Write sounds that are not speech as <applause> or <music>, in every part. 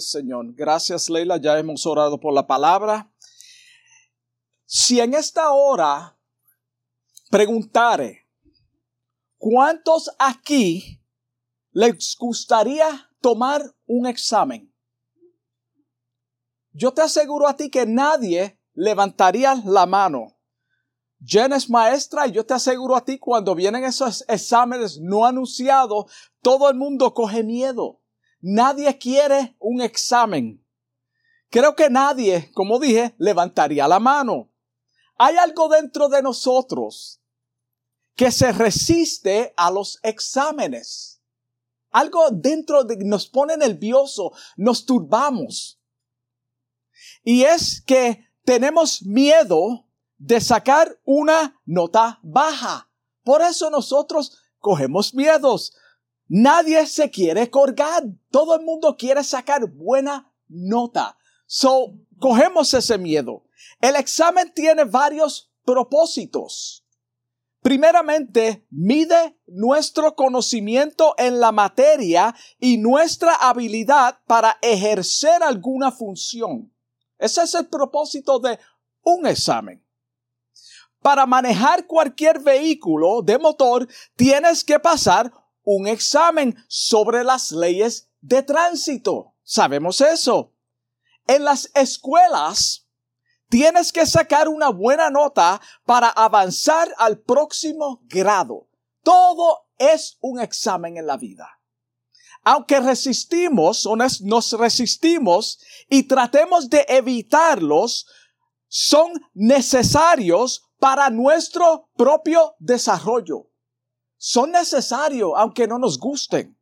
Señor. Gracias, Leila. Ya hemos orado por la palabra. Si en esta hora preguntare, ¿cuántos aquí les gustaría tomar un examen? Yo te aseguro a ti que nadie levantaría la mano. Jen es maestra y yo te aseguro a ti cuando vienen esos exámenes no anunciados, todo el mundo coge miedo. Nadie quiere un examen. Creo que nadie, como dije, levantaría la mano. Hay algo dentro de nosotros que se resiste a los exámenes. Algo dentro de nos pone nervioso, nos turbamos. Y es que tenemos miedo de sacar una nota baja. Por eso nosotros cogemos miedos. Nadie se quiere colgar. Todo el mundo quiere sacar buena nota. So, cogemos ese miedo. El examen tiene varios propósitos. Primeramente, mide nuestro conocimiento en la materia y nuestra habilidad para ejercer alguna función. Ese es el propósito de un examen. Para manejar cualquier vehículo de motor, tienes que pasar un examen sobre las leyes de tránsito. Sabemos eso. En las escuelas tienes que sacar una buena nota para avanzar al próximo grado. Todo es un examen en la vida. Aunque resistimos o nos resistimos y tratemos de evitarlos, son necesarios para nuestro propio desarrollo son necesarios aunque no nos gusten.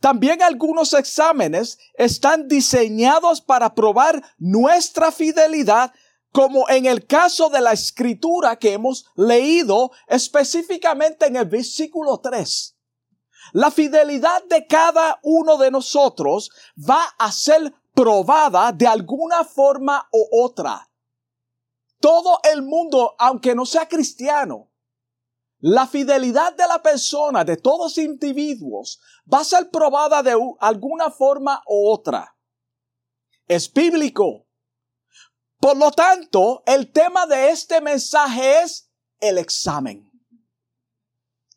También algunos exámenes están diseñados para probar nuestra fidelidad, como en el caso de la escritura que hemos leído específicamente en el versículo 3. La fidelidad de cada uno de nosotros va a ser probada de alguna forma u otra. Todo el mundo, aunque no sea cristiano, la fidelidad de la persona, de todos individuos, va a ser probada de alguna forma u otra. Es bíblico. Por lo tanto, el tema de este mensaje es el examen.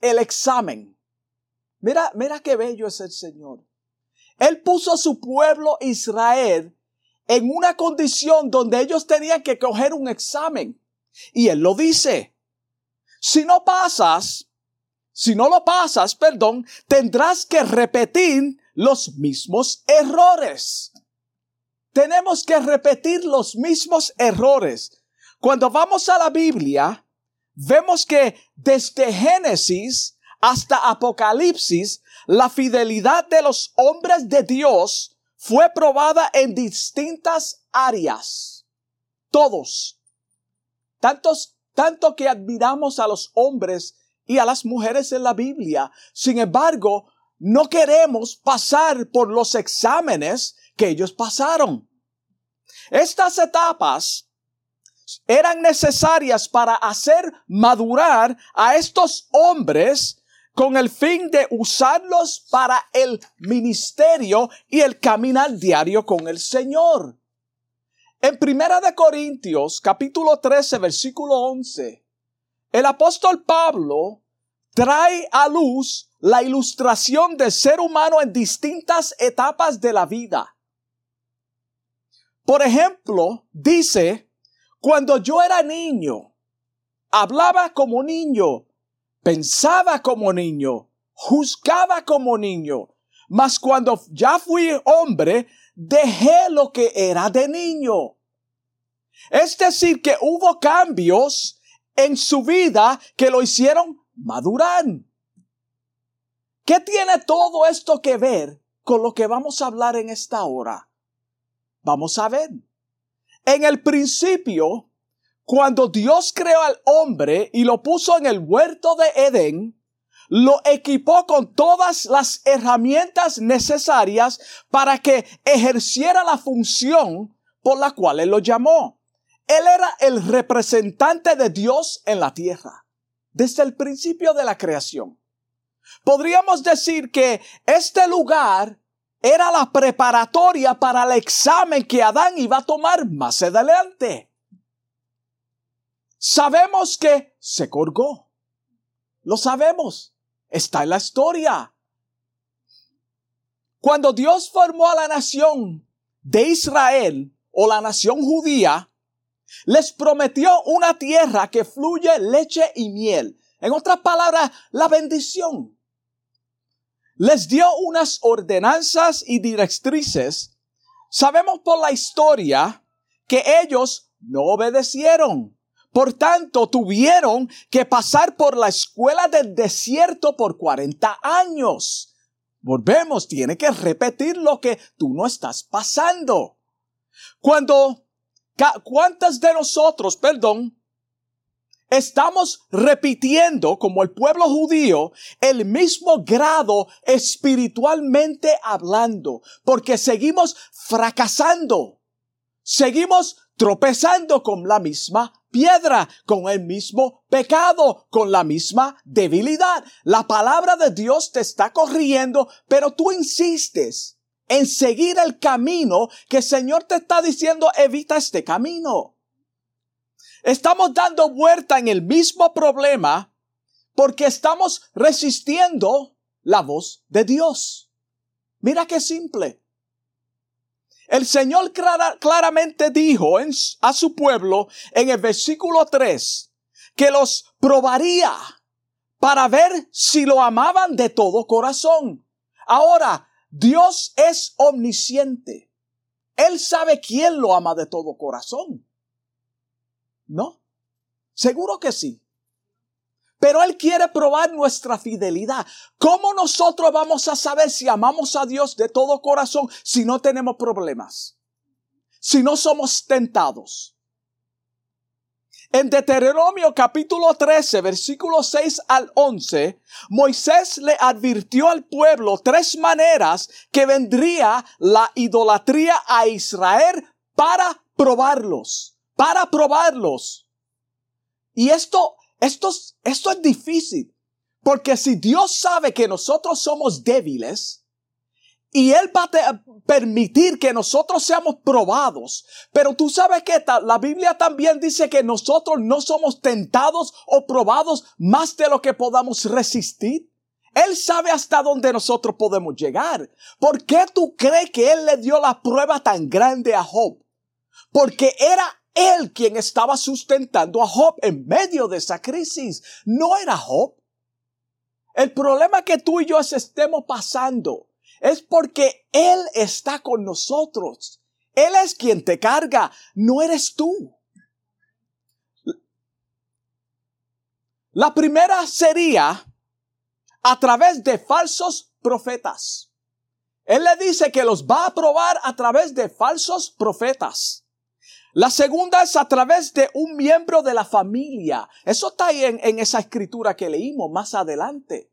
El examen. Mira, mira qué bello es el Señor. Él puso a su pueblo Israel en una condición donde ellos tenían que coger un examen. Y Él lo dice. Si no pasas, si no lo pasas, perdón, tendrás que repetir los mismos errores. Tenemos que repetir los mismos errores. Cuando vamos a la Biblia, vemos que desde Génesis hasta Apocalipsis, la fidelidad de los hombres de Dios fue probada en distintas áreas. Todos. Tantos tanto que admiramos a los hombres y a las mujeres en la Biblia. Sin embargo, no queremos pasar por los exámenes que ellos pasaron. Estas etapas eran necesarias para hacer madurar a estos hombres con el fin de usarlos para el ministerio y el caminar diario con el Señor. En Primera de Corintios, capítulo 13, versículo 11, el apóstol Pablo trae a luz la ilustración del ser humano en distintas etapas de la vida. Por ejemplo, dice, cuando yo era niño, hablaba como niño, pensaba como niño, juzgaba como niño, mas cuando ya fui hombre, dejé lo que era de niño. Es decir, que hubo cambios en su vida que lo hicieron madurar. ¿Qué tiene todo esto que ver con lo que vamos a hablar en esta hora? Vamos a ver. En el principio, cuando Dios creó al hombre y lo puso en el huerto de Edén, lo equipó con todas las herramientas necesarias para que ejerciera la función por la cual Él lo llamó. Él era el representante de Dios en la tierra, desde el principio de la creación. Podríamos decir que este lugar era la preparatoria para el examen que Adán iba a tomar más adelante. Sabemos que se colgó. Lo sabemos. Está en la historia. Cuando Dios formó a la nación de Israel o la nación judía, les prometió una tierra que fluye leche y miel. En otras palabras, la bendición. Les dio unas ordenanzas y directrices. Sabemos por la historia que ellos no obedecieron. Por tanto, tuvieron que pasar por la escuela del desierto por 40 años. Volvemos, tiene que repetir lo que tú no estás pasando. Cuando, ¿cuántas de nosotros, perdón, estamos repitiendo como el pueblo judío el mismo grado espiritualmente hablando? Porque seguimos fracasando. Seguimos tropezando con la misma piedra, con el mismo pecado, con la misma debilidad. La palabra de Dios te está corriendo, pero tú insistes en seguir el camino que el Señor te está diciendo, evita este camino. Estamos dando vuelta en el mismo problema porque estamos resistiendo la voz de Dios. Mira qué simple. El Señor claramente dijo a su pueblo en el versículo 3 que los probaría para ver si lo amaban de todo corazón. Ahora, Dios es omnisciente. Él sabe quién lo ama de todo corazón. ¿No? Seguro que sí. Pero Él quiere probar nuestra fidelidad. ¿Cómo nosotros vamos a saber si amamos a Dios de todo corazón si no tenemos problemas? Si no somos tentados. En Deuteronomio capítulo 13, versículo 6 al 11, Moisés le advirtió al pueblo tres maneras que vendría la idolatría a Israel para probarlos, para probarlos. Y esto esto, esto es difícil, porque si Dios sabe que nosotros somos débiles, y Él va a permitir que nosotros seamos probados. Pero tú sabes que la Biblia también dice que nosotros no somos tentados o probados más de lo que podamos resistir. Él sabe hasta dónde nosotros podemos llegar. ¿Por qué tú crees que Él le dio la prueba tan grande a Job? Porque era él quien estaba sustentando a Job en medio de esa crisis. No era Job. El problema que tú y yo estemos pasando es porque Él está con nosotros. Él es quien te carga, no eres tú. La primera sería a través de falsos profetas. Él le dice que los va a probar a través de falsos profetas. La segunda es a través de un miembro de la familia. Eso está ahí en, esa escritura que leímos más adelante.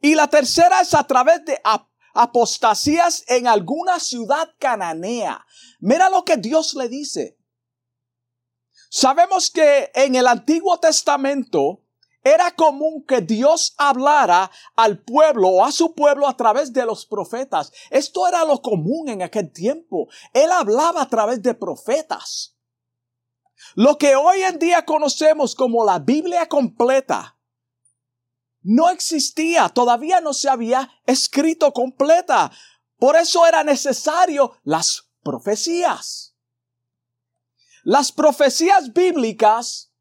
Y la tercera es a través de apostasías en alguna ciudad cananea. Mira lo que Dios le dice. Sabemos que en el Antiguo Testamento era común que Dios hablara al pueblo o a su pueblo a través de los profetas. Esto era lo común en aquel tiempo. Él hablaba a través de profetas. Lo que hoy en día conocemos como la Biblia completa no existía, todavía no se había escrito completa. Por eso era necesario las profecías. Las profecías bíblicas,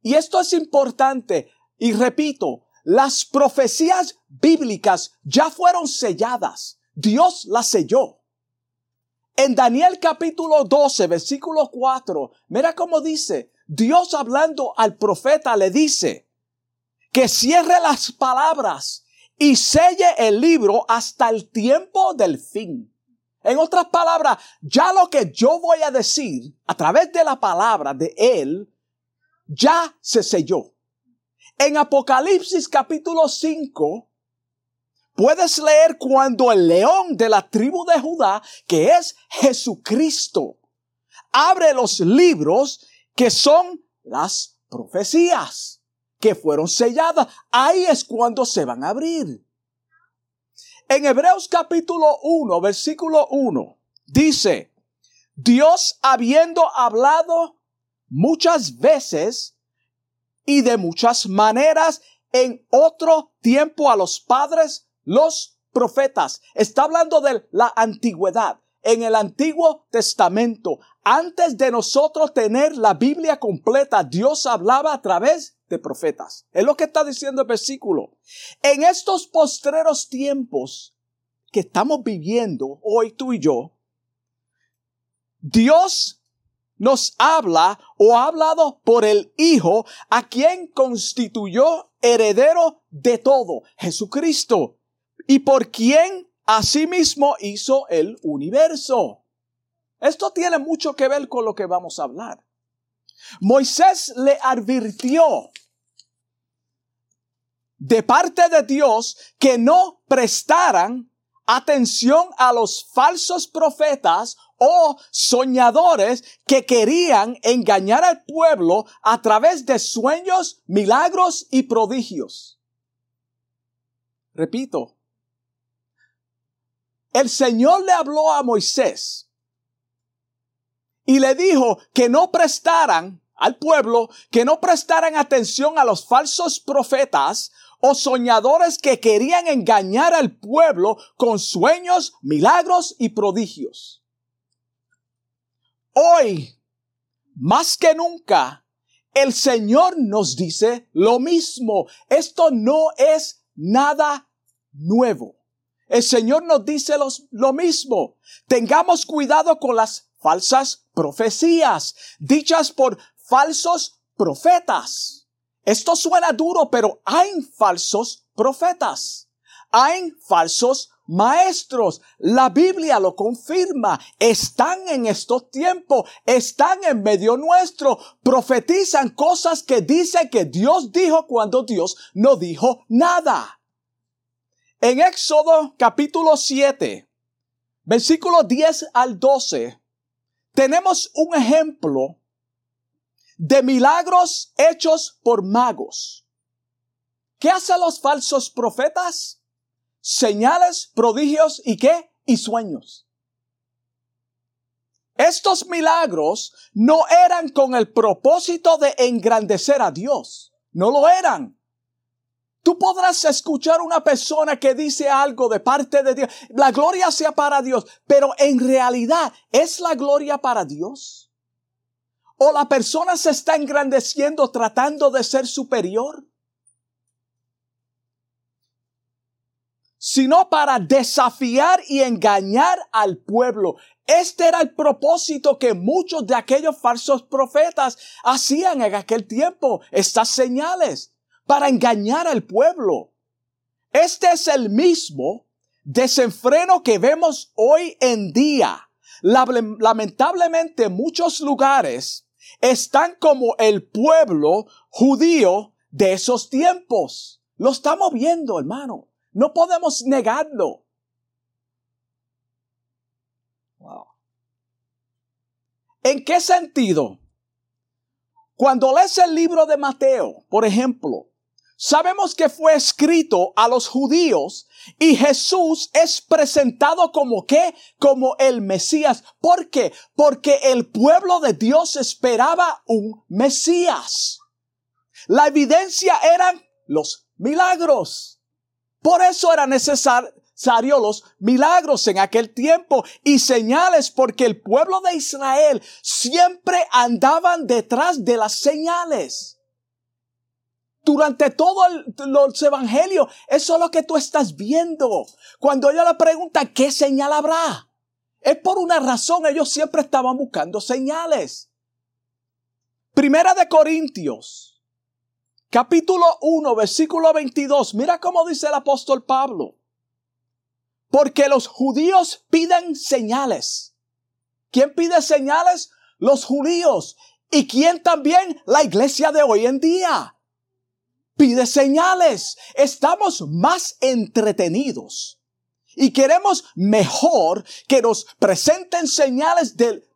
y esto es importante, y repito, las profecías bíblicas ya fueron selladas. Dios las selló. En Daniel capítulo 12, versículo 4, mira cómo dice, Dios hablando al profeta le dice que cierre las palabras y selle el libro hasta el tiempo del fin. En otras palabras, ya lo que yo voy a decir a través de la palabra de Él, ya se selló. En Apocalipsis capítulo 5, puedes leer cuando el león de la tribu de Judá, que es Jesucristo, abre los libros que son las profecías que fueron selladas. Ahí es cuando se van a abrir. En Hebreos capítulo 1, versículo 1, dice, Dios habiendo hablado muchas veces y de muchas maneras en otro tiempo a los padres, los profetas. Está hablando de la antigüedad. En el Antiguo Testamento, antes de nosotros tener la Biblia completa, Dios hablaba a través de profetas. Es lo que está diciendo el versículo. En estos postreros tiempos que estamos viviendo hoy tú y yo, Dios nos habla o ha hablado por el Hijo a quien constituyó heredero de todo, Jesucristo, y por quien asimismo hizo el universo. Esto tiene mucho que ver con lo que vamos a hablar. Moisés le advirtió de parte de Dios que no prestaran atención a los falsos profetas o soñadores que querían engañar al pueblo a través de sueños, milagros y prodigios. Repito, el Señor le habló a Moisés y le dijo que no prestaran al pueblo, que no prestaran atención a los falsos profetas o soñadores que querían engañar al pueblo con sueños, milagros y prodigios. Hoy, más que nunca, el Señor nos dice lo mismo. Esto no es nada nuevo. El Señor nos dice lo mismo. Tengamos cuidado con las falsas profecías dichas por falsos profetas. Esto suena duro, pero hay falsos profetas. Hay falsos maestros. La Biblia lo confirma. Están en estos tiempos. Están en medio nuestro. Profetizan cosas que dicen que Dios dijo cuando Dios no dijo nada. En Éxodo capítulo 7, versículo 10 al 12, tenemos un ejemplo de milagros hechos por magos. ¿Qué hacen los falsos profetas? Señales, prodigios y qué? Y sueños. Estos milagros no eran con el propósito de engrandecer a Dios. No lo eran. Tú podrás escuchar una persona que dice algo de parte de Dios. La gloria sea para Dios. Pero en realidad, ¿es la gloria para Dios? ¿O la persona se está engrandeciendo tratando de ser superior? Sino para desafiar y engañar al pueblo. Este era el propósito que muchos de aquellos falsos profetas hacían en aquel tiempo, estas señales, para engañar al pueblo. Este es el mismo desenfreno que vemos hoy en día. Lamentablemente muchos lugares están como el pueblo judío de esos tiempos. Lo estamos viendo, hermano. No podemos negarlo. ¿En qué sentido? Cuando lees el libro de Mateo, por ejemplo, Sabemos que fue escrito a los judíos y Jesús es presentado como qué? Como el Mesías. ¿Por qué? Porque el pueblo de Dios esperaba un Mesías. La evidencia eran los milagros. Por eso era necesario los milagros en aquel tiempo y señales porque el pueblo de Israel siempre andaban detrás de las señales durante todo los evangelios. Eso es lo que tú estás viendo. Cuando ella le pregunta, ¿qué señal habrá? Es por una razón, ellos siempre estaban buscando señales. Primera de Corintios, capítulo 1, versículo 22. Mira cómo dice el apóstol Pablo. Porque los judíos piden señales. ¿Quién pide señales? Los judíos. ¿Y quién también? La iglesia de hoy en día pide señales. Estamos más entretenidos y queremos mejor que nos presenten señales de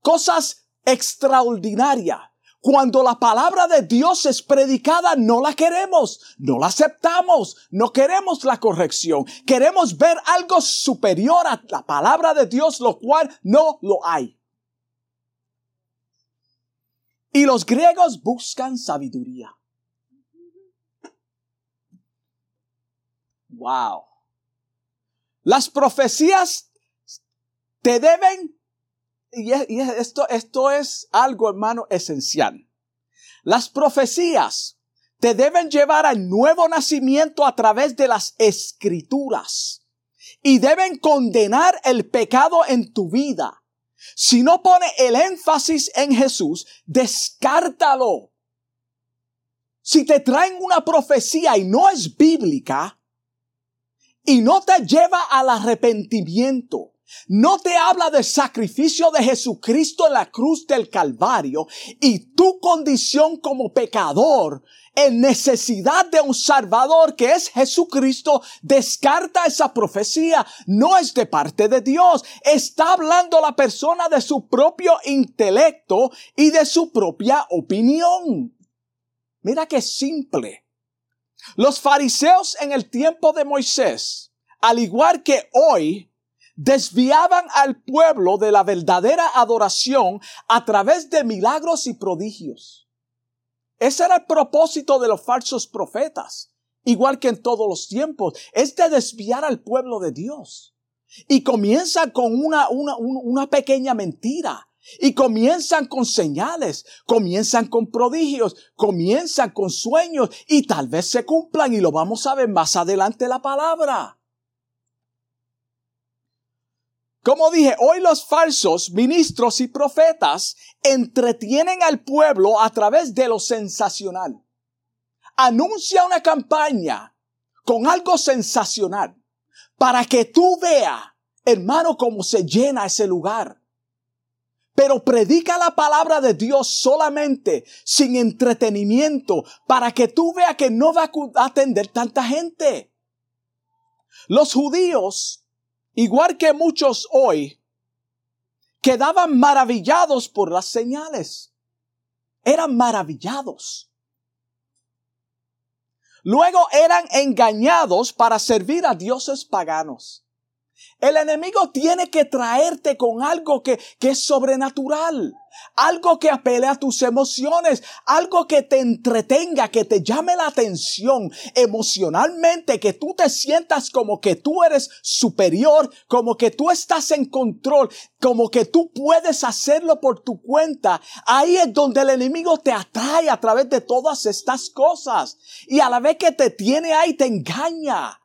cosas extraordinarias. Cuando la palabra de Dios es predicada, no la queremos, no la aceptamos, no queremos la corrección. Queremos ver algo superior a la palabra de Dios, lo cual no lo hay. Y los griegos buscan sabiduría. Wow. Las profecías te deben y, esto, esto es algo, hermano, esencial. Las profecías te deben llevar al nuevo nacimiento a través de las escrituras y deben condenar el pecado en tu vida. Si no pone el énfasis en Jesús, descártalo. Si te traen una profecía y no es bíblica y no te lleva al arrepentimiento, no te habla del sacrificio de Jesucristo en la cruz del Calvario y tu condición como pecador en necesidad de un Salvador que es Jesucristo, descarta esa profecía. No es de parte de Dios. Está hablando la persona de su propio intelecto y de su propia opinión. Mira qué simple. Los fariseos en el tiempo de Moisés, al igual que hoy, desviaban al pueblo de la verdadera adoración a través de milagros y prodigios. Ese era el propósito de los falsos profetas, igual que en todos los tiempos, es de desviar al pueblo de Dios. Y comienzan con una, una, una pequeña mentira. Y comienzan con señales, comienzan con prodigios, comienzan con sueños y tal vez se cumplan y lo vamos a ver más adelante la palabra. Como dije, hoy los falsos ministros y profetas entretienen al pueblo a través de lo sensacional. Anuncia una campaña con algo sensacional para que tú veas, hermano, cómo se llena ese lugar. Pero predica la palabra de Dios solamente sin entretenimiento para que tú veas que no va a atender tanta gente. Los judíos igual que muchos hoy, quedaban maravillados por las señales. Eran maravillados. Luego eran engañados para servir a dioses paganos. El enemigo tiene que traerte con algo que, que, es sobrenatural, algo que apele a tus emociones, algo que te entretenga, que te llame la atención emocionalmente, que tú te sientas como que tú eres superior, como que tú estás en control, como que tú puedes hacerlo por tu cuenta. Ahí es donde el enemigo te atrae a través de todas estas cosas y a la vez que te tiene ahí te engaña.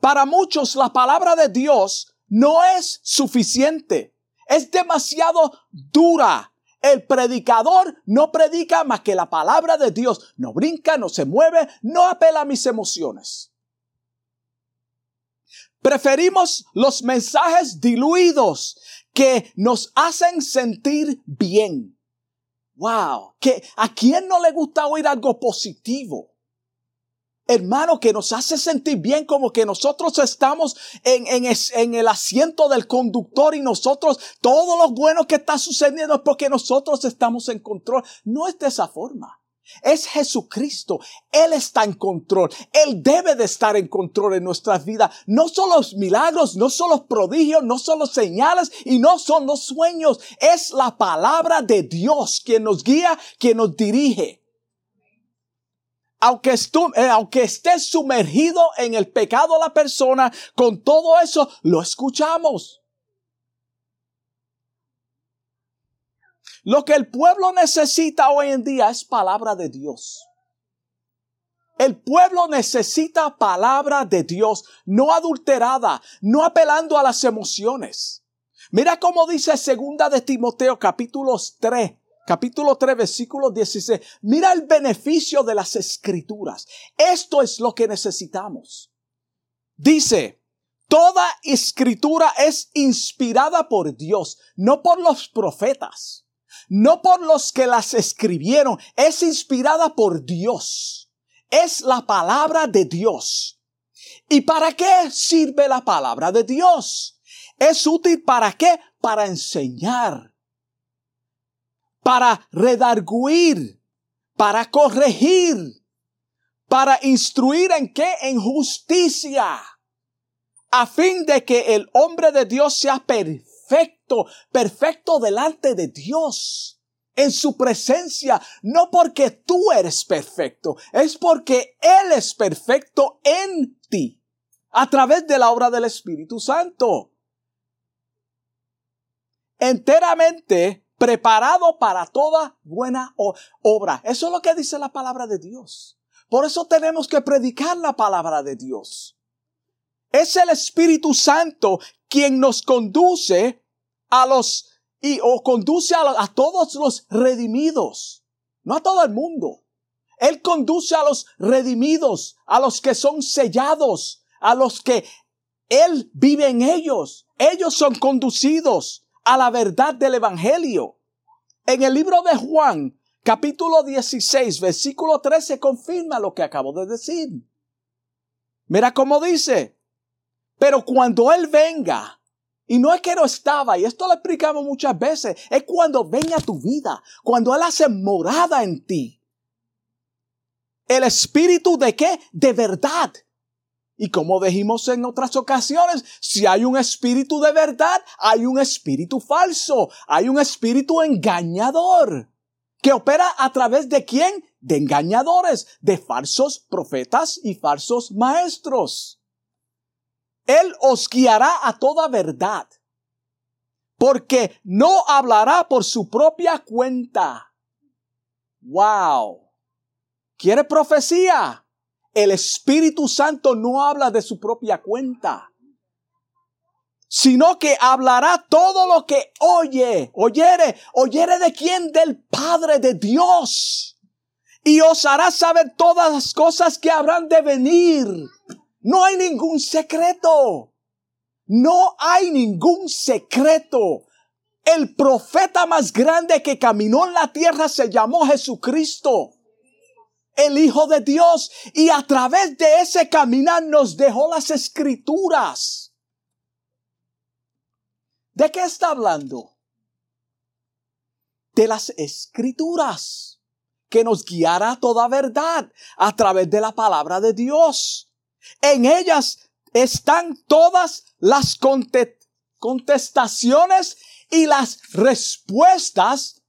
Para muchos la palabra de Dios no es suficiente. Es demasiado dura. El predicador no predica más que la palabra de Dios. No brinca, no se mueve, no apela a mis emociones. Preferimos los mensajes diluidos que nos hacen sentir bien. Wow, que a quién no le gusta oír algo positivo hermano, que nos hace sentir bien como que nosotros estamos en, el asiento del conductor y nosotros, todo lo bueno que está sucediendo es porque nosotros estamos en control. No es de esa forma. Es Jesucristo. Él está en control. Él debe de estar en control en nuestras vidas. No son los milagros, no son los prodigios, no son los señales y no son los sueños. Es la palabra de Dios quien nos guía, quien nos dirige aunque, eh, aunque esté sumergido en el pecado la persona, con todo eso lo escuchamos. Lo que el pueblo necesita hoy en día es palabra de Dios. El pueblo necesita palabra de Dios, no adulterada, no apelando a las emociones. Mira cómo dice segunda de Timoteo capítulos 3, capítulo 3, versículo 16. Mira el beneficio de las escrituras. Esto es lo que necesitamos. Dice, toda escritura es inspirada por Dios, no por los profetas, no por los que las escribieron, es inspirada por Dios. Es la palabra de Dios. ¿Y para qué sirve la palabra de Dios? Es útil para qué? Para enseñar, para redarguir, para corregir, para instruir en qué? En justicia, a fin de que el hombre de Dios sea perfecto, perfecto delante de Dios, en su presencia, no porque tú eres perfecto, es porque Él es perfecto en ti, a través de la obra del Espíritu Santo. Enteramente preparado para toda buena obra. Eso es lo que dice la palabra de Dios. Por eso tenemos que predicar la palabra de Dios. Es el Espíritu Santo quien nos conduce a los y o conduce a, a todos los redimidos, no a todo el mundo. Él conduce a los redimidos, a los que son sellados, a los que Él vive en ellos. Ellos son conducidos a la verdad del Evangelio. En el libro de Juan, capítulo 16, versículo 13, confirma lo que acabo de decir. Mira cómo dice, pero cuando Él venga, y no es que no estaba, y esto lo explicamos muchas veces, es cuando venga tu vida, cuando Él hace morada en ti. El espíritu de qué? De verdad. Y como dijimos en otras ocasiones, si hay un espíritu de verdad, hay un espíritu falso, hay un espíritu engañador, que opera a través de quién? De engañadores, de falsos profetas y falsos maestros. Él os guiará a toda verdad, porque no hablará por su propia cuenta. Wow. ¿Quiere profecía? El Espíritu Santo no habla de su propia cuenta, sino que hablará todo lo que oye, oyere, oyere de quién, del Padre de Dios. Y os hará saber todas las cosas que habrán de venir. No hay ningún secreto. No hay ningún secreto. El profeta más grande que caminó en la tierra se llamó Jesucristo el Hijo de Dios y a través de ese caminar nos dejó las escrituras. ¿De qué está hablando? De las escrituras que nos guiará toda verdad a través de la palabra de Dios. En ellas están todas las contestaciones y las respuestas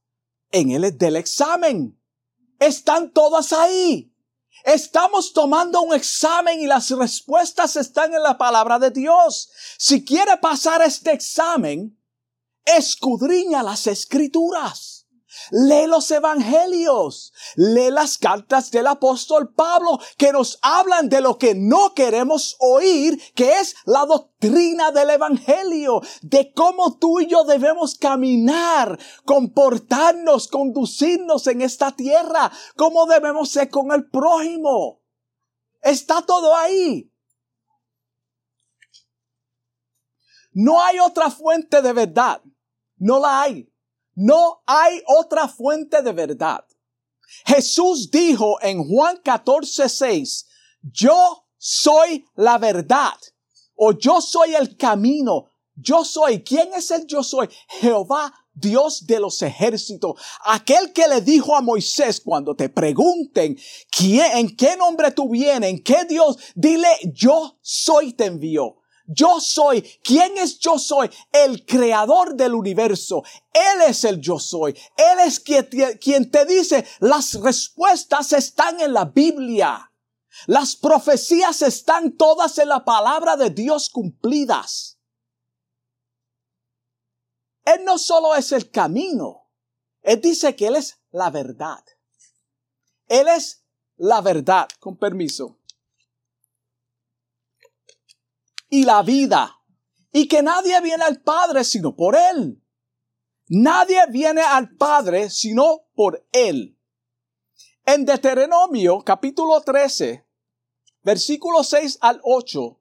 en el del examen. Están todas ahí. Estamos tomando un examen y las respuestas están en la palabra de Dios. Si quiere pasar este examen, escudriña las escrituras. Lee los evangelios, lee las cartas del apóstol Pablo que nos hablan de lo que no queremos oír, que es la doctrina del evangelio, de cómo tú y yo debemos caminar, comportarnos, conducirnos en esta tierra, cómo debemos ser con el prójimo. Está todo ahí. No hay otra fuente de verdad. No la hay. No hay otra fuente de verdad. Jesús dijo en Juan 14, 6, yo soy la verdad o yo soy el camino. Yo soy. ¿Quién es el yo soy? Jehová, Dios de los ejércitos. Aquel que le dijo a Moisés cuando te pregunten ¿quién, en qué nombre tú vienes, en qué Dios, dile yo soy te envió. Yo soy. ¿Quién es yo soy? El creador del universo. Él es el yo soy. Él es quien te, dice las respuestas están en la Biblia. Las profecías están todas en la palabra de Dios cumplidas. Él no solo es el camino. Él dice que Él es la verdad. Él es la verdad. Con permiso y la vida, y que nadie viene al Padre sino por Él. Nadie viene al Padre sino por Él. En Deuteronomio capítulo 13, versículo 6 al 8,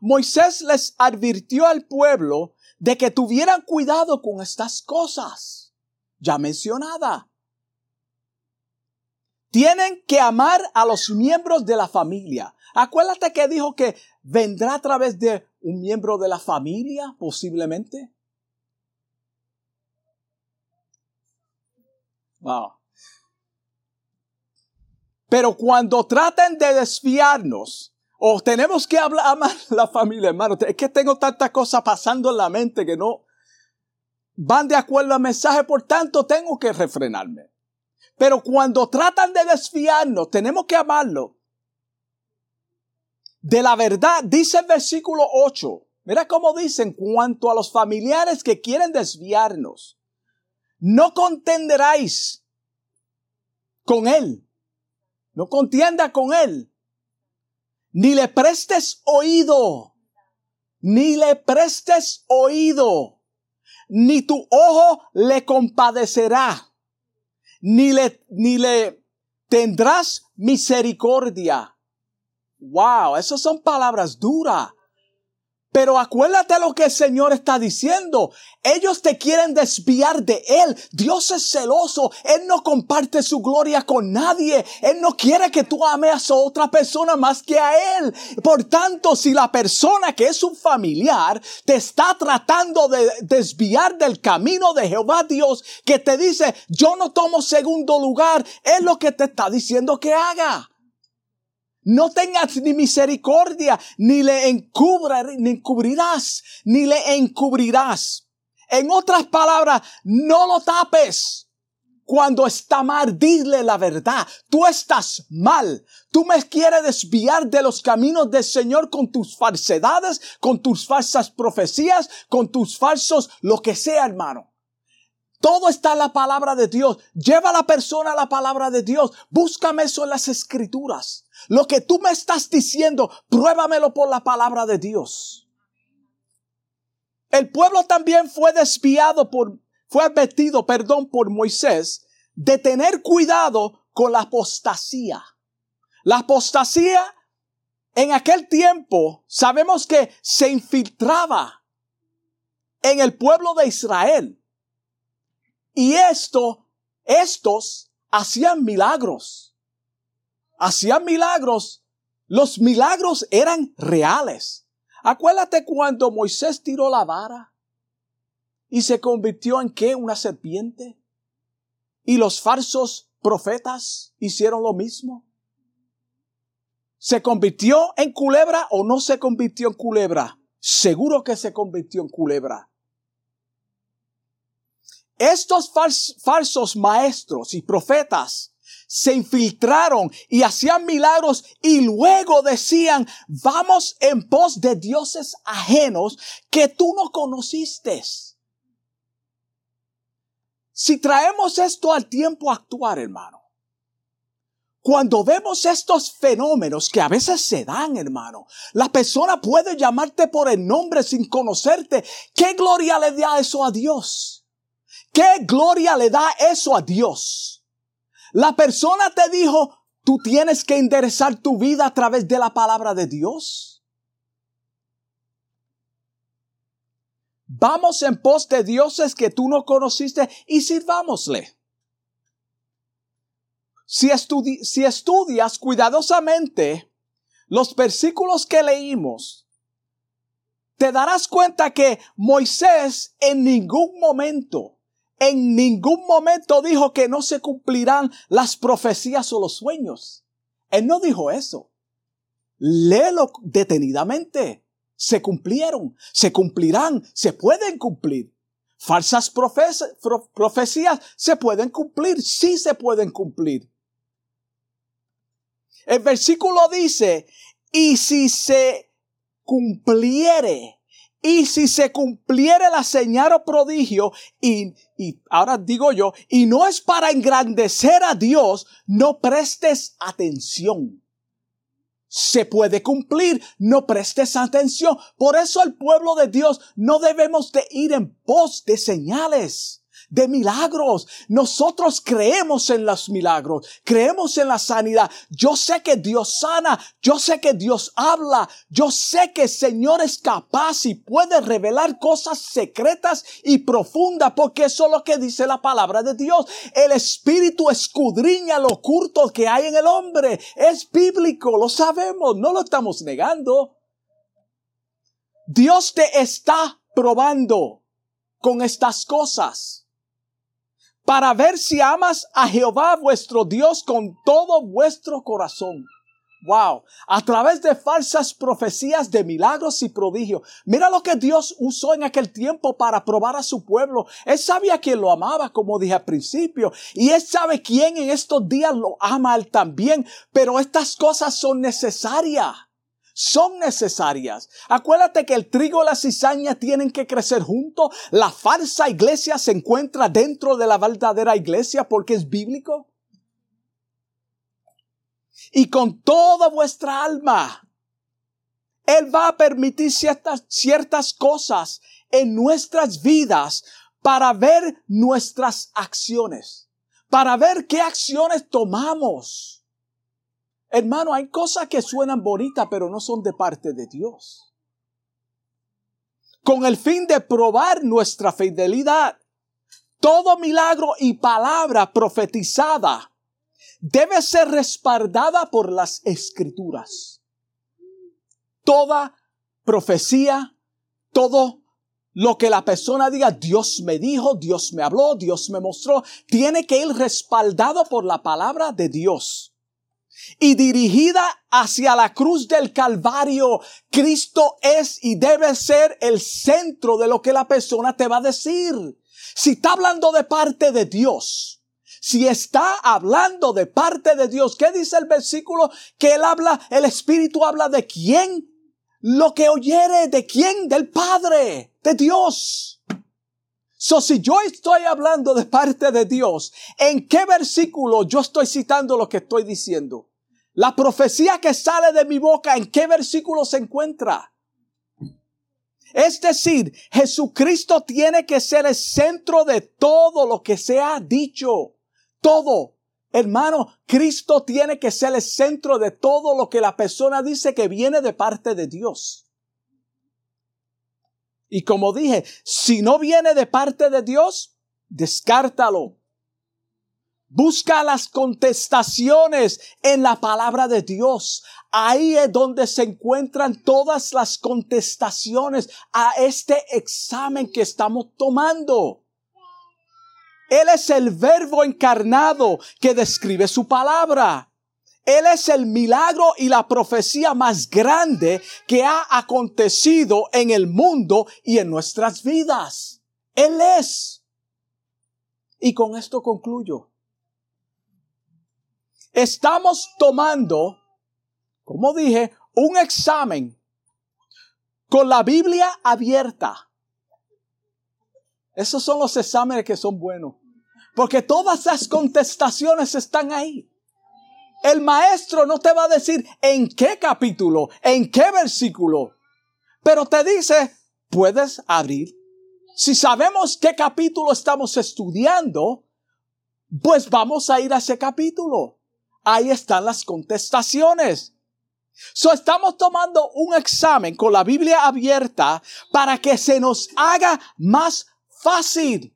Moisés les advirtió al pueblo de que tuvieran cuidado con estas cosas, ya mencionada. Tienen que amar a los miembros de la familia. Acuérdate que dijo que vendrá a través de un miembro de la familia, posiblemente. Wow. Pero cuando traten de desviarnos, o tenemos que hablar a <laughs> la familia, hermano, es que tengo tantas cosas pasando en la mente que no van de acuerdo al mensaje, por tanto tengo que refrenarme. Pero cuando tratan de desviarnos, tenemos que amarlo. De la verdad, dice el versículo 8. Mira cómo dice en cuanto a los familiares que quieren desviarnos. No contenderáis con él. No contienda con él. Ni le prestes oído. Ni le prestes oído. Ni tu ojo le compadecerá ni le, ni le tendrás misericordia. Wow, esas son palabras duras. Pero acuérdate lo que el Señor está diciendo. Ellos te quieren desviar de Él. Dios es celoso. Él no comparte su gloria con nadie. Él no quiere que tú ames a otra persona más que a Él. Por tanto, si la persona que es un familiar te está tratando de desviar del camino de Jehová Dios, que te dice, yo no tomo segundo lugar, es lo que te está diciendo que haga. No tengas ni misericordia, ni le encubra, ni encubrirás, ni le encubrirás. En otras palabras, no lo tapes. Cuando está mal, dile la verdad. Tú estás mal. Tú me quieres desviar de los caminos del Señor con tus falsedades, con tus falsas profecías, con tus falsos, lo que sea, hermano. Todo está en la palabra de Dios. Lleva a la persona a la palabra de Dios. Búscame eso en las escrituras. Lo que tú me estás diciendo, pruébamelo por la palabra de Dios. El pueblo también fue desviado por, fue advertido, perdón, por Moisés de tener cuidado con la apostasía. La apostasía en aquel tiempo sabemos que se infiltraba en el pueblo de Israel. Y esto, estos hacían milagros. Hacían milagros. Los milagros eran reales. Acuérdate cuando Moisés tiró la vara y se convirtió en qué? Una serpiente. Y los falsos profetas hicieron lo mismo. ¿Se convirtió en culebra o no se convirtió en culebra? Seguro que se convirtió en culebra. Estos falsos maestros y profetas se infiltraron y hacían milagros y luego decían, vamos en pos de dioses ajenos que tú no conociste. Si traemos esto al tiempo actual, hermano, cuando vemos estos fenómenos que a veces se dan, hermano, la persona puede llamarte por el nombre sin conocerte. ¿Qué gloria le da eso a Dios? ¿Qué gloria le da eso a Dios? La persona te dijo, tú tienes que enderezar tu vida a través de la palabra de Dios. Vamos en pos de dioses que tú no conociste y sirvámosle. Si, si estudias cuidadosamente los versículos que leímos, te darás cuenta que Moisés en ningún momento en ningún momento dijo que no se cumplirán las profecías o los sueños. Él no dijo eso. Léelo detenidamente. Se cumplieron, se cumplirán, se pueden cumplir. Falsas profecías se pueden cumplir, sí se pueden cumplir. El versículo dice, y si se cumpliere, y si se cumpliere la señal o prodigio, y, y ahora digo yo, y no es para engrandecer a Dios, no prestes atención. Se puede cumplir, no prestes atención. Por eso el pueblo de Dios no debemos de ir en pos de señales de milagros. Nosotros creemos en los milagros, creemos en la sanidad. Yo sé que Dios sana, yo sé que Dios habla, yo sé que el Señor es capaz y puede revelar cosas secretas y profundas, porque eso es lo que dice la palabra de Dios. El Espíritu escudriña lo oculto que hay en el hombre. Es bíblico, lo sabemos, no lo estamos negando. Dios te está probando con estas cosas para ver si amas a Jehová vuestro Dios con todo vuestro corazón. Wow, a través de falsas profecías de milagros y prodigios. Mira lo que Dios usó en aquel tiempo para probar a su pueblo. Él sabía quién lo amaba, como dije al principio, y él sabe quién en estos días lo ama él también. Pero estas cosas son necesarias son necesarias. Acuérdate que el trigo y la cizaña tienen que crecer juntos. La falsa iglesia se encuentra dentro de la verdadera iglesia porque es bíblico. Y con toda vuestra alma, Él va a permitir ciertas, ciertas cosas en nuestras vidas para ver nuestras acciones, para ver qué acciones tomamos Hermano, hay cosas que suenan bonitas, pero no son de parte de Dios. Con el fin de probar nuestra fidelidad, todo milagro y palabra profetizada debe ser respaldada por las escrituras. Toda profecía, todo lo que la persona diga, Dios me dijo, Dios me habló, Dios me mostró, tiene que ir respaldado por la palabra de Dios y dirigida hacia la cruz del Calvario. Cristo es y debe ser el centro de lo que la persona te va a decir. Si está hablando de parte de Dios, si está hablando de parte de Dios, ¿qué dice el versículo? Que él habla, el Espíritu habla de quién? Lo que oyere, de quién? Del Padre, de Dios. So, si yo estoy hablando de parte de Dios, ¿en qué versículo yo estoy citando lo que estoy diciendo? La profecía que sale de mi boca, ¿en qué versículo se encuentra? Es decir, Jesucristo tiene que ser el centro de todo lo que se ha dicho. Todo. Hermano, Cristo tiene que ser el centro de todo lo que la persona dice que viene de parte de Dios. Y como dije, si no viene de parte de Dios, descártalo. Busca las contestaciones en la palabra de Dios. Ahí es donde se encuentran todas las contestaciones a este examen que estamos tomando. Él es el verbo encarnado que describe su palabra. Él es el milagro y la profecía más grande que ha acontecido en el mundo y en nuestras vidas. Él es. Y con esto concluyo. Estamos tomando, como dije, un examen con la Biblia abierta. Esos son los exámenes que son buenos. Porque todas las contestaciones están ahí. El maestro no te va a decir en qué capítulo, en qué versículo, pero te dice, puedes abrir. Si sabemos qué capítulo estamos estudiando, pues vamos a ir a ese capítulo. Ahí están las contestaciones. So estamos tomando un examen con la Biblia abierta para que se nos haga más fácil.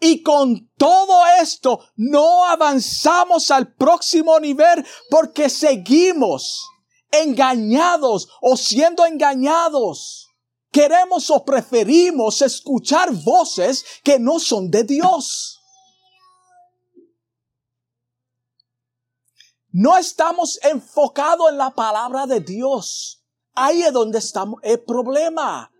Y con todo esto no avanzamos al próximo nivel porque seguimos engañados o siendo engañados. Queremos o preferimos escuchar voces que no son de Dios. No estamos enfocados en la palabra de Dios. Ahí es donde estamos el problema.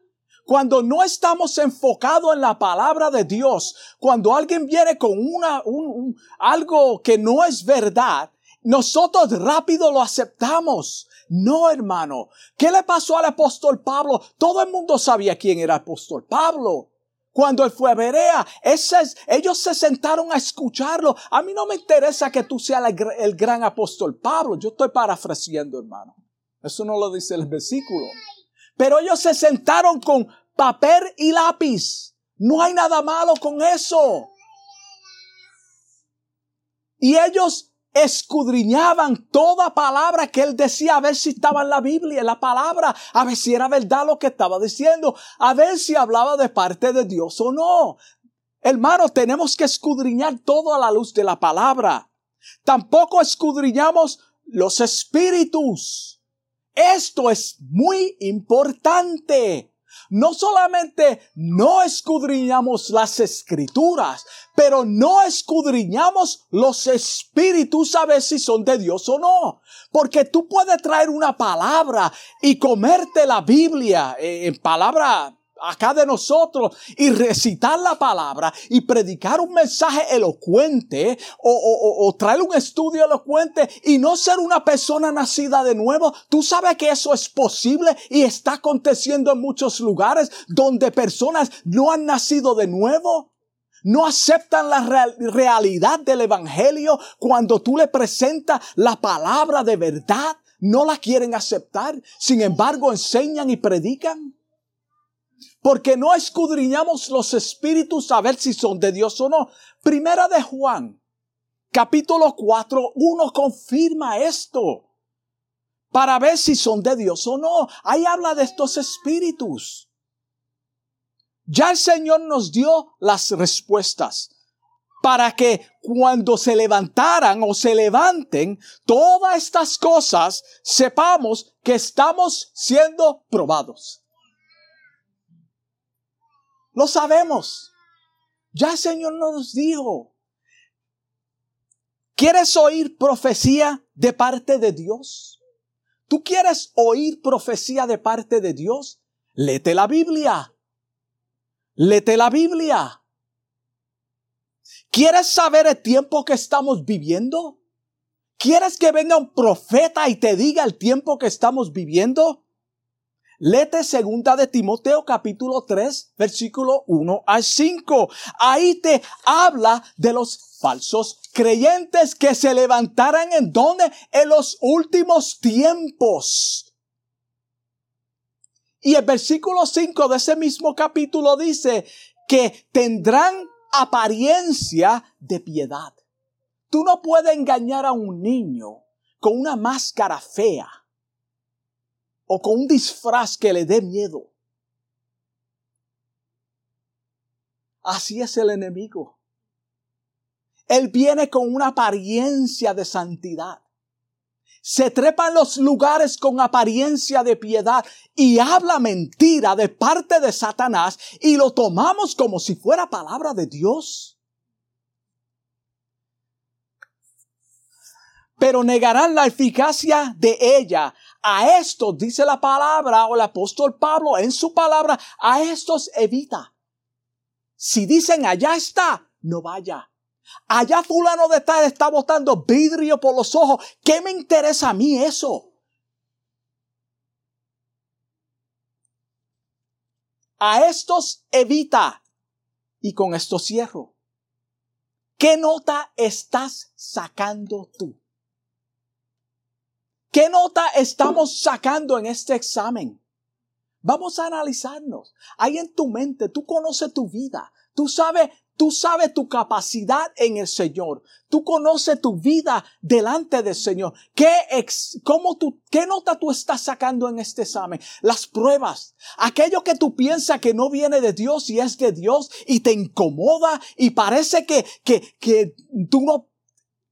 Cuando no estamos enfocados en la palabra de Dios, cuando alguien viene con una, un, algo que no es verdad, nosotros rápido lo aceptamos. No, hermano. ¿Qué le pasó al apóstol Pablo? Todo el mundo sabía quién era el apóstol Pablo. Cuando él fue a Berea, ellos se sentaron a escucharlo. A mí no me interesa que tú seas el, gran apóstol Pablo. Yo estoy parafraseando, hermano. Eso no lo dice el versículo. Pero ellos se sentaron con papel y lápiz. No hay nada malo con eso. Y ellos escudriñaban toda palabra que él decía, a ver si estaba en la Biblia, en la palabra, a ver si era verdad lo que estaba diciendo, a ver si hablaba de parte de Dios o no. Hermano, tenemos que escudriñar todo a la luz de la palabra. Tampoco escudriñamos los espíritus. Esto es muy importante. no solamente no escudriñamos las escrituras, pero no escudriñamos los espíritus a ver si son de Dios o no. Porque tú puedes traer una palabra y comerte la Biblia eh, en palabra acá de nosotros y recitar la palabra y predicar un mensaje elocuente o, o, traer un estudio elocuente y no ser una persona nacida de nuevo. Tú sabes que eso es posible y está aconteciendo en muchos lugares donde personas no han nacido de nuevo. No aceptan la realidad del Evangelio cuando tú le presentas la palabra de verdad. No la quieren aceptar. Sin embargo, enseñan y predican porque no escudriñamos los espíritus a ver si son de Dios o no. Primera de Juan, capítulo 4, uno confirma esto para ver si son de Dios o no. Ahí habla de estos espíritus. Ya el Señor nos dio las respuestas para que cuando se levantaran o se levanten todas estas cosas, sepamos que estamos siendo probados. Lo sabemos. Ya el Señor nos dijo. ¿Quieres oír profecía de parte de Dios? ¿Tú quieres oír profecía de parte de Dios? Lete la Biblia. Lete la Biblia. ¿Quieres saber el tiempo que estamos viviendo? ¿Quieres que venga un profeta y te diga el tiempo que estamos viviendo? Lete segunda de Timoteo capítulo 3 versículo 1 al 5. Ahí te habla de los falsos creyentes que se levantarán en donde en los últimos tiempos. Y el versículo 5 de ese mismo capítulo dice que tendrán apariencia de piedad. Tú no puedes engañar a un niño con una máscara fea o con un disfraz que le dé miedo. Así es el enemigo. Él viene con una apariencia de santidad. Se trepa en los lugares con apariencia de piedad y habla mentira de parte de Satanás y lo tomamos como si fuera palabra de Dios. Pero negarán la eficacia de ella a estos, dice la palabra o el apóstol Pablo en su palabra, a estos evita. Si dicen allá está, no vaya. Allá fulano de tal está botando vidrio por los ojos. ¿Qué me interesa a mí eso? A estos evita. Y con esto cierro. ¿Qué nota estás sacando tú? ¿Qué nota estamos sacando en este examen? Vamos a analizarnos. Ahí en tu mente, tú conoces tu vida. Tú sabes, tú sabes tu capacidad en el Señor. Tú conoces tu vida delante del Señor. ¿Qué, ex, cómo tú, ¿Qué nota tú estás sacando en este examen? Las pruebas. Aquello que tú piensas que no viene de Dios y es de Dios y te incomoda y parece que, que, que tú no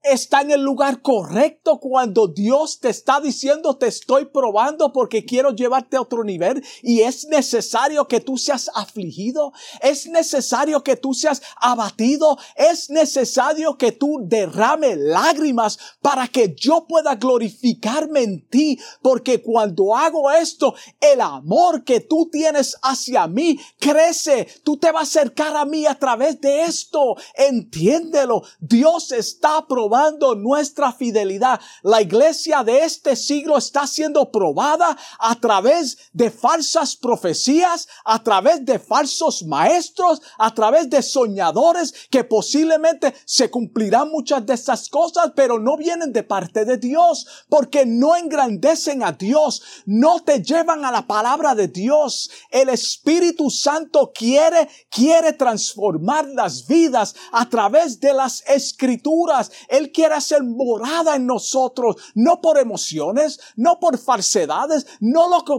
está en el lugar correcto cuando Dios te está diciendo te estoy probando porque quiero llevarte a otro nivel y es necesario que tú seas afligido, es necesario que tú seas abatido, es necesario que tú derrame lágrimas para que yo pueda glorificarme en ti porque cuando hago esto el amor que tú tienes hacia mí crece, tú te vas a acercar a mí a través de esto, entiéndelo, Dios está probando nuestra fidelidad. La iglesia de este siglo está siendo probada a través de falsas profecías, a través de falsos maestros, a través de soñadores que posiblemente se cumplirán muchas de estas cosas, pero no vienen de parte de Dios, porque no engrandecen a Dios, no te llevan a la palabra de Dios. El Espíritu Santo quiere, quiere transformar las vidas a través de las escrituras. Quiere hacer morada en nosotros, no por emociones, no por falsedades, no lo que,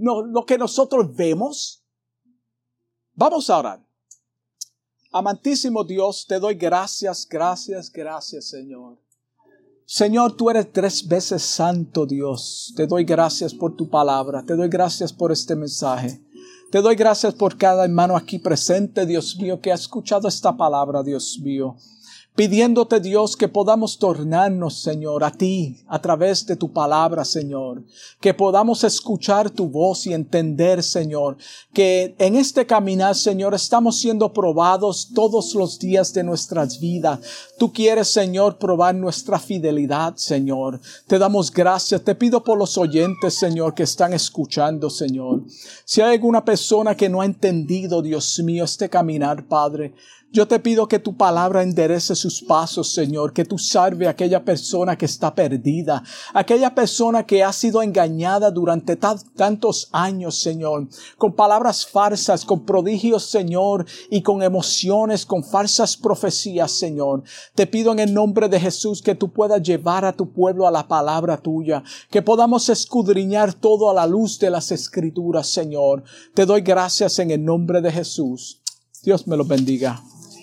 lo que nosotros vemos. Vamos a orar. Amantísimo Dios, te doy gracias, gracias, gracias, Señor. Señor, tú eres tres veces santo Dios. Te doy gracias por tu palabra. Te doy gracias por este mensaje. Te doy gracias por cada hermano aquí presente, Dios mío, que ha escuchado esta palabra, Dios mío pidiéndote Dios que podamos tornarnos, Señor, a ti a través de tu palabra, Señor, que podamos escuchar tu voz y entender, Señor, que en este caminar, Señor, estamos siendo probados todos los días de nuestras vidas. Tú quieres, Señor, probar nuestra fidelidad, Señor. Te damos gracias. Te pido por los oyentes, Señor, que están escuchando, Señor. Si hay alguna persona que no ha entendido, Dios mío, este caminar, Padre, yo te pido que tu palabra enderece sus pasos, Señor, que tú salve a aquella persona que está perdida, aquella persona que ha sido engañada durante tantos años, Señor, con palabras falsas, con prodigios, Señor, y con emociones, con falsas profecías, Señor. Te pido en el nombre de Jesús que tú puedas llevar a tu pueblo a la palabra tuya, que podamos escudriñar todo a la luz de las escrituras, Señor. Te doy gracias en el nombre de Jesús. Dios me lo bendiga.